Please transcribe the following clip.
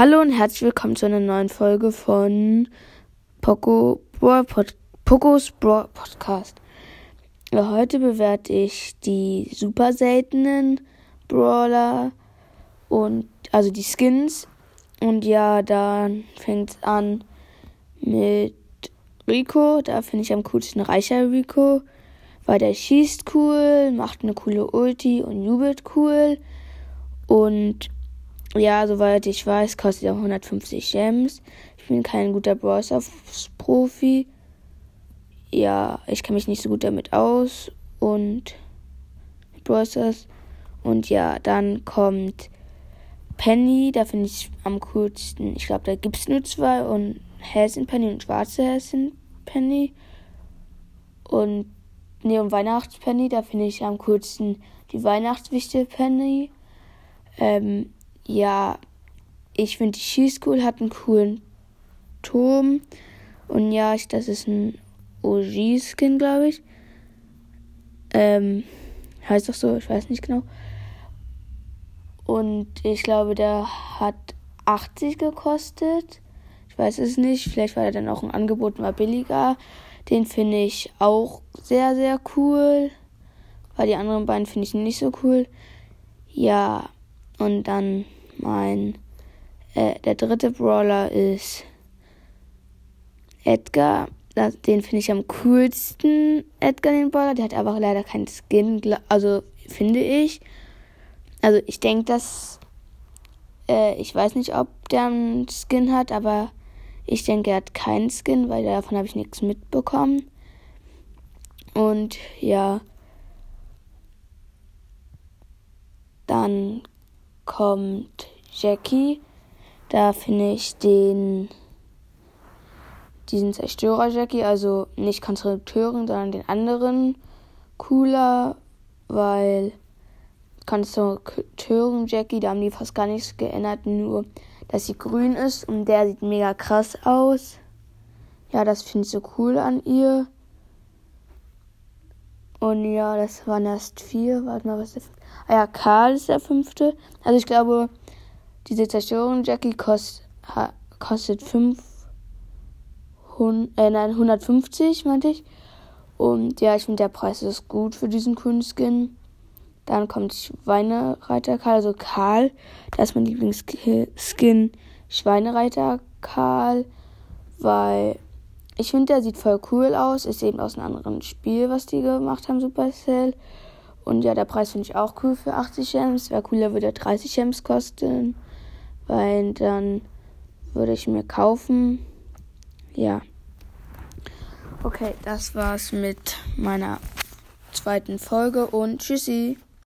Hallo und herzlich willkommen zu einer neuen Folge von Poco Brawl Pod Pocos Brawl Podcast. Heute bewerte ich die super seltenen Brawler und also die Skins. Und ja, dann fängt es an mit Rico. Da finde ich am coolsten reicher Rico, weil der schießt cool, macht eine coole Ulti und jubelt cool. Und ja, soweit ich weiß, kostet er 150 Gems. Ich bin kein guter Browser-Profi. Ja, ich kenne mich nicht so gut damit aus. Und Browsers. Und ja, dann kommt Penny. Da finde ich am coolsten. Ich glaube, da gibt es nur zwei. Und Häschen Penny und schwarze Häschen Penny. Und ne, und Weihnachtspenny. Da finde ich am coolsten die Weihnachtswichte Penny. Ähm, ja, ich finde die Schießcool hat einen coolen Turm. Und ja, ich, das ist ein OG-Skin, glaube ich. Ähm, heißt doch so, ich weiß nicht genau. Und ich glaube, der hat 80 gekostet. Ich weiß es nicht. Vielleicht war er dann auch ein Angebot mal billiger. Den finde ich auch sehr, sehr cool. Weil die anderen beiden finde ich nicht so cool. Ja, und dann mein, äh, der dritte Brawler ist Edgar. Den finde ich am coolsten, Edgar den Brawler. Der hat aber leider keinen Skin, also finde ich. Also ich denke, dass, äh, ich weiß nicht, ob der einen Skin hat, aber ich denke, er hat keinen Skin, weil davon habe ich nichts mitbekommen. Und ja, dann kommt Jackie. Da finde ich den diesen Zerstörer Jackie, also nicht Konstrukteurin, sondern den anderen cooler, weil Konstrukteurin Jackie, da haben die fast gar nichts geändert, nur dass sie grün ist und der sieht mega krass aus. Ja, das finde ich so cool an ihr. Und ja, das waren erst vier. Warte mal, was ist der fünfte? Ah ja, Karl ist der fünfte. Also ich glaube, diese Zerstörung Jackie kost, ha, kostet 500, äh, nein, 150, meinte ich. Und ja, ich finde der Preis ist gut für diesen coolen Skin. Dann kommt Schweinereiter Karl, also Karl. Das ist mein Lieblingsskin. Schweinereiter Karl, weil ich finde, der sieht voll cool aus. Ist eben aus einem anderen Spiel, was die gemacht haben, Supercell. Und ja, der Preis finde ich auch cool für 80 Gems. Wäre cooler, würde er 30 Gems kosten. Weil dann würde ich mir kaufen. Ja. Okay, das war's mit meiner zweiten Folge und tschüssi.